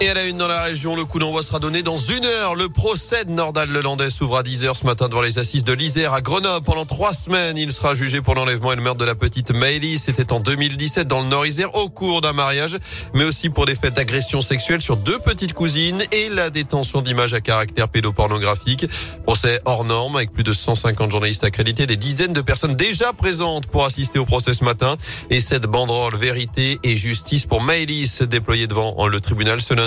Et à la une dans la région, le coup d'envoi sera donné dans une heure. Le procès de Nordal Lelandais s'ouvre à 10 heures ce matin devant les assises de l'Isère à Grenoble. Pendant trois semaines, il sera jugé pour l'enlèvement et le meurtre de la petite Maëlys. C'était en 2017 dans le Nord-Isère au cours d'un mariage, mais aussi pour des faits d'agression sexuelle sur deux petites cousines et la détention d'images à caractère pédopornographique. Procès hors norme avec plus de 150 journalistes accrédités, des dizaines de personnes déjà présentes pour assister au procès ce matin et cette banderole vérité et justice pour Maëlys déployée devant le tribunal ce lundi.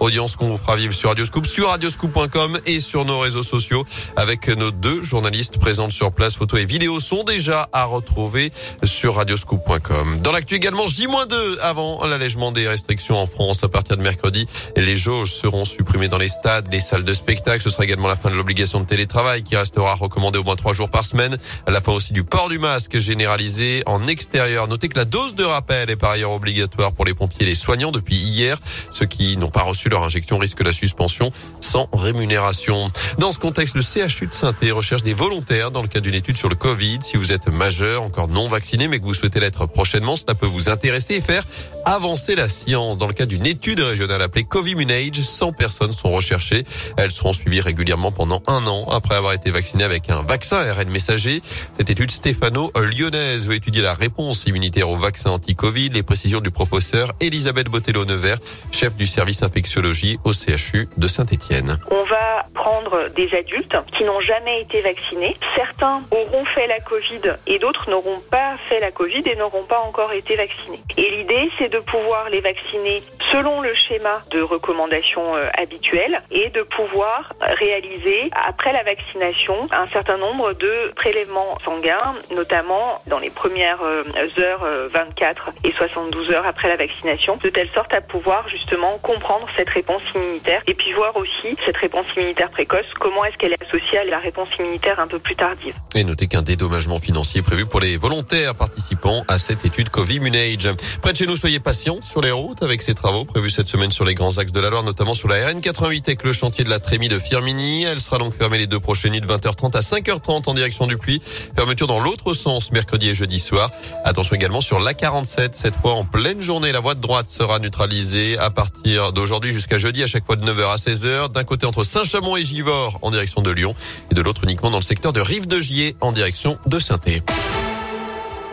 Audience qu'on vous fera vivre sur Radioscoop, sur radioscoop.com et sur nos réseaux sociaux avec nos deux journalistes présents sur place. Photos et vidéos sont déjà à retrouver sur radioscoop.com. Dans l'actu également, J-2 avant l'allègement des restrictions en France à partir de mercredi. Les jauges seront supprimées dans les stades, les salles de spectacle. Ce sera également la fin de l'obligation de télétravail qui restera recommandée au moins trois jours par semaine. À la fin aussi du port du masque généralisé en extérieur. Notez que la dose de rappel est par ailleurs obligatoire pour les pompiers et les soignants depuis hier. Ceux qui n'ont pas reçu leur injection risquent la suspension sans rémunération. Dans ce contexte, le CHU de saint recherche des volontaires dans le cadre d'une étude sur le Covid. Si vous êtes majeur, encore non vacciné, mais que vous souhaitez l'être prochainement, cela peut vous intéresser et faire avancer la science. Dans le cadre d'une étude régionale appelée Covimunage, 100 personnes sont recherchées. Elles seront suivies régulièrement pendant un an après avoir été vaccinées avec un vaccin ARN messager. Cette étude stéphano-lyonnaise veut étudier la réponse immunitaire au vaccin anti-Covid. Les précisions du professeur Elisabeth Botello-Nevers, chef du service infectiologie au CHU de Saint-Étienne. On va prendre des adultes qui n'ont jamais été vaccinés. Certains auront fait la Covid et d'autres n'auront pas fait la Covid et n'auront pas encore été vaccinés. Et l'idée, c'est de pouvoir les vacciner selon le schéma de recommandation euh, habituel et de pouvoir réaliser après la vaccination un certain nombre de prélèvements sanguins, notamment dans les premières euh, heures 24 euh, et 72 heures après la vaccination, de telle sorte à pouvoir justement comprendre cette réponse immunitaire et puis voir aussi cette réponse immunitaire précoce, comment est-ce qu'elle est associée à la réponse immunitaire un peu plus tardive. Et notez qu'un dédommagement financier prévu pour les volontaires participant à cette étude Covid-Munage. Près de chez nous, soyez patients sur les routes avec ces travaux prévus cette semaine sur les grands axes de la Loire, notamment sur la RN88 avec le chantier de la Trémie de Firmini. Elle sera donc fermée les deux prochaines nuits de 20h30 à 5h30 en direction du Puy. Fermeture dans l'autre sens mercredi et jeudi soir. Attention également sur l'A47, cette fois en pleine journée. La voie de droite sera neutralisée à partir d'aujourd'hui jusqu'à jeudi à chaque fois de 9h à 16h. D'un côté entre Saint-Chamond et Givors en direction de Lyon et de l'autre uniquement dans le secteur de Rive de Gier en direction de saint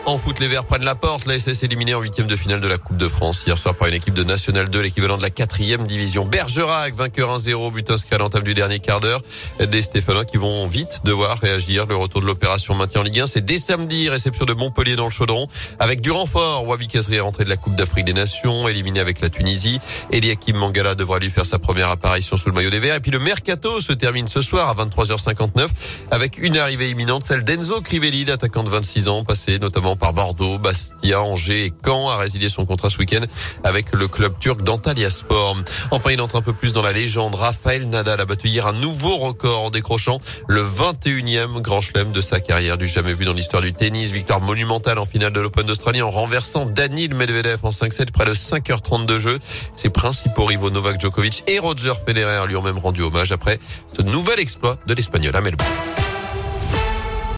en foot, les Verts prennent la porte. La SS éliminée en huitième de finale de la Coupe de France hier soir par une équipe de National 2, l'équivalent de la quatrième division. Bergerac, vainqueur 1-0, but inscrit à l'entame du dernier quart d'heure. Des Stéphanois qui vont vite devoir réagir. Le retour de l'opération maintien en Ligue 1, c'est dès samedi, réception de Montpellier dans le chaudron. Avec du renfort, Wabi Kazri est rentré de la Coupe d'Afrique des Nations, éliminé avec la Tunisie. Eliakim Mangala devra lui faire sa première apparition sous le maillot des Verts. Et puis le Mercato se termine ce soir à 23h59 avec une arrivée imminente, celle d'Enzo Crivelli, l'attaquant de 26 ans, passé notamment par Bordeaux, Bastia, Angers et Caen a résilié son contrat ce week-end avec le club turc d'Antalya Sport. Enfin, il entre un peu plus dans la légende. Raphaël Nadal a battu hier un nouveau record en décrochant le 21e grand chelem de sa carrière du jamais vu dans l'histoire du tennis. Victoire monumentale en finale de l'Open d'Australie en renversant Daniil Medvedev en 5-7 près de 5h30 de jeu. Ses principaux rivaux Novak Djokovic et Roger Federer lui ont même rendu hommage après ce nouvel exploit de l'Espagnol à Melbourne.